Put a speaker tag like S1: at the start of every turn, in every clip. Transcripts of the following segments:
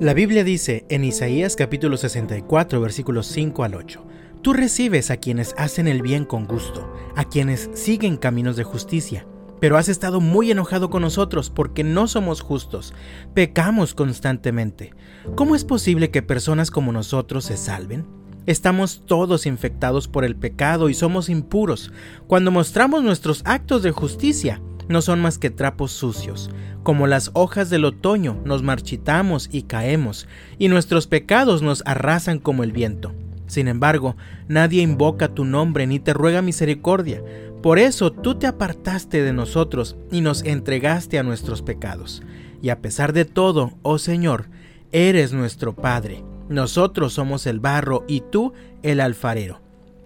S1: La Biblia dice en Isaías capítulo 64 versículos 5 al 8, Tú recibes a quienes hacen el bien con gusto, a quienes siguen caminos de justicia, pero has estado muy enojado con nosotros porque no somos justos, pecamos constantemente. ¿Cómo es posible que personas como nosotros se salven? Estamos todos infectados por el pecado y somos impuros. Cuando mostramos nuestros actos de justicia, no son más que trapos sucios. Como las hojas del otoño nos marchitamos y caemos, y nuestros pecados nos arrasan como el viento. Sin embargo, nadie invoca tu nombre ni te ruega misericordia. Por eso tú te apartaste de nosotros y nos entregaste a nuestros pecados. Y a pesar de todo, oh Señor, eres nuestro Padre. Nosotros somos el barro y tú el alfarero.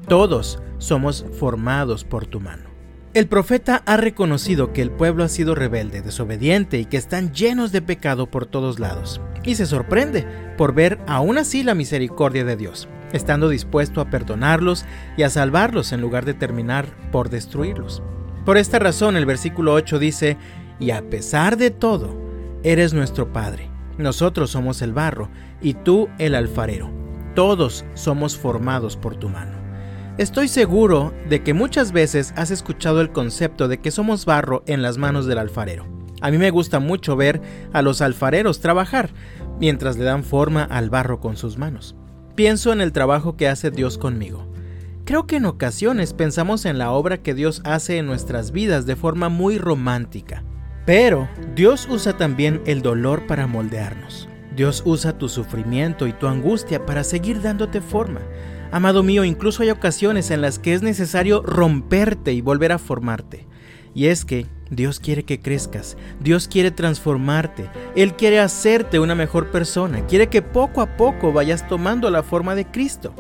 S1: Todos somos formados por tu mano. El profeta ha reconocido que el pueblo ha sido rebelde, desobediente y que están llenos de pecado por todos lados. Y se sorprende por ver aún así la misericordia de Dios, estando dispuesto a perdonarlos y a salvarlos en lugar de terminar por destruirlos. Por esta razón el versículo 8 dice, y a pesar de todo, eres nuestro Padre. Nosotros somos el barro y tú el alfarero. Todos somos formados por tu mano. Estoy seguro de que muchas veces has escuchado el concepto de que somos barro en las manos del alfarero. A mí me gusta mucho ver a los alfareros trabajar mientras le dan forma al barro con sus manos. Pienso en el trabajo que hace Dios conmigo. Creo que en ocasiones pensamos en la obra que Dios hace en nuestras vidas de forma muy romántica. Pero Dios usa también el dolor para moldearnos. Dios usa tu sufrimiento y tu angustia para seguir dándote forma. Amado mío, incluso hay ocasiones en las que es necesario romperte y volver a formarte. Y es que Dios quiere que crezcas, Dios quiere transformarte, Él quiere hacerte una mejor persona, quiere que poco a poco vayas tomando la forma de Cristo.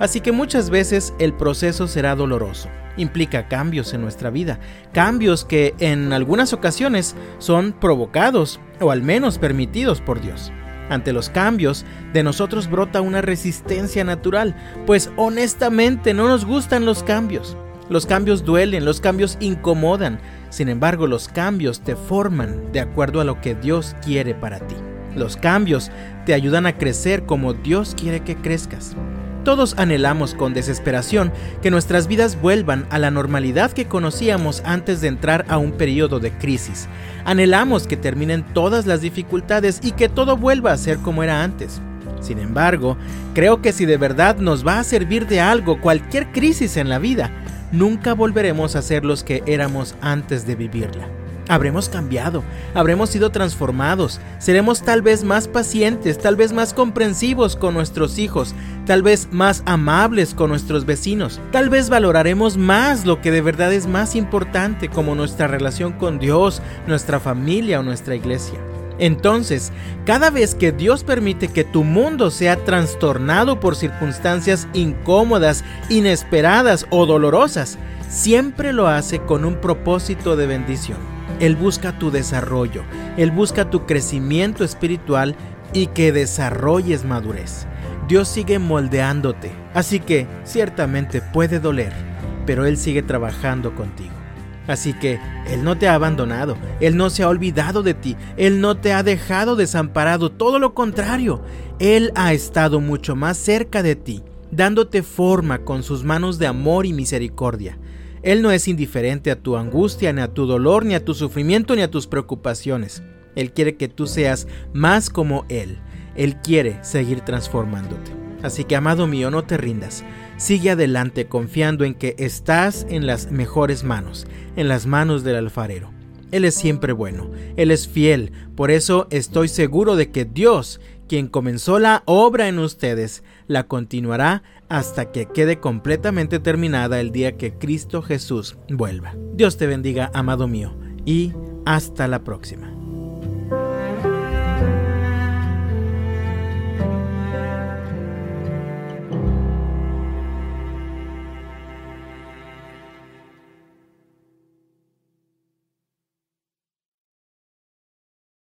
S1: Así que muchas veces el proceso será doloroso, implica cambios en nuestra vida, cambios que en algunas ocasiones son provocados o al menos permitidos por Dios. Ante los cambios, de nosotros brota una resistencia natural, pues honestamente no nos gustan los cambios. Los cambios duelen, los cambios incomodan, sin embargo los cambios te forman de acuerdo a lo que Dios quiere para ti. Los cambios te ayudan a crecer como Dios quiere que crezcas. Todos anhelamos con desesperación que nuestras vidas vuelvan a la normalidad que conocíamos antes de entrar a un periodo de crisis. Anhelamos que terminen todas las dificultades y que todo vuelva a ser como era antes. Sin embargo, creo que si de verdad nos va a servir de algo cualquier crisis en la vida, nunca volveremos a ser los que éramos antes de vivirla. Habremos cambiado, habremos sido transformados, seremos tal vez más pacientes, tal vez más comprensivos con nuestros hijos, tal vez más amables con nuestros vecinos, tal vez valoraremos más lo que de verdad es más importante como nuestra relación con Dios, nuestra familia o nuestra iglesia. Entonces, cada vez que Dios permite que tu mundo sea trastornado por circunstancias incómodas, inesperadas o dolorosas, siempre lo hace con un propósito de bendición. Él busca tu desarrollo, Él busca tu crecimiento espiritual y que desarrolles madurez. Dios sigue moldeándote, así que ciertamente puede doler, pero Él sigue trabajando contigo. Así que Él no te ha abandonado, Él no se ha olvidado de ti, Él no te ha dejado desamparado, todo lo contrario, Él ha estado mucho más cerca de ti, dándote forma con sus manos de amor y misericordia. Él no es indiferente a tu angustia, ni a tu dolor, ni a tu sufrimiento, ni a tus preocupaciones. Él quiere que tú seas más como Él. Él quiere seguir transformándote. Así que, amado mío, no te rindas. Sigue adelante confiando en que estás en las mejores manos, en las manos del alfarero. Él es siempre bueno, Él es fiel, por eso estoy seguro de que Dios quien comenzó la obra en ustedes, la continuará hasta que quede completamente terminada el día que Cristo Jesús vuelva. Dios te bendiga, amado mío, y hasta la próxima.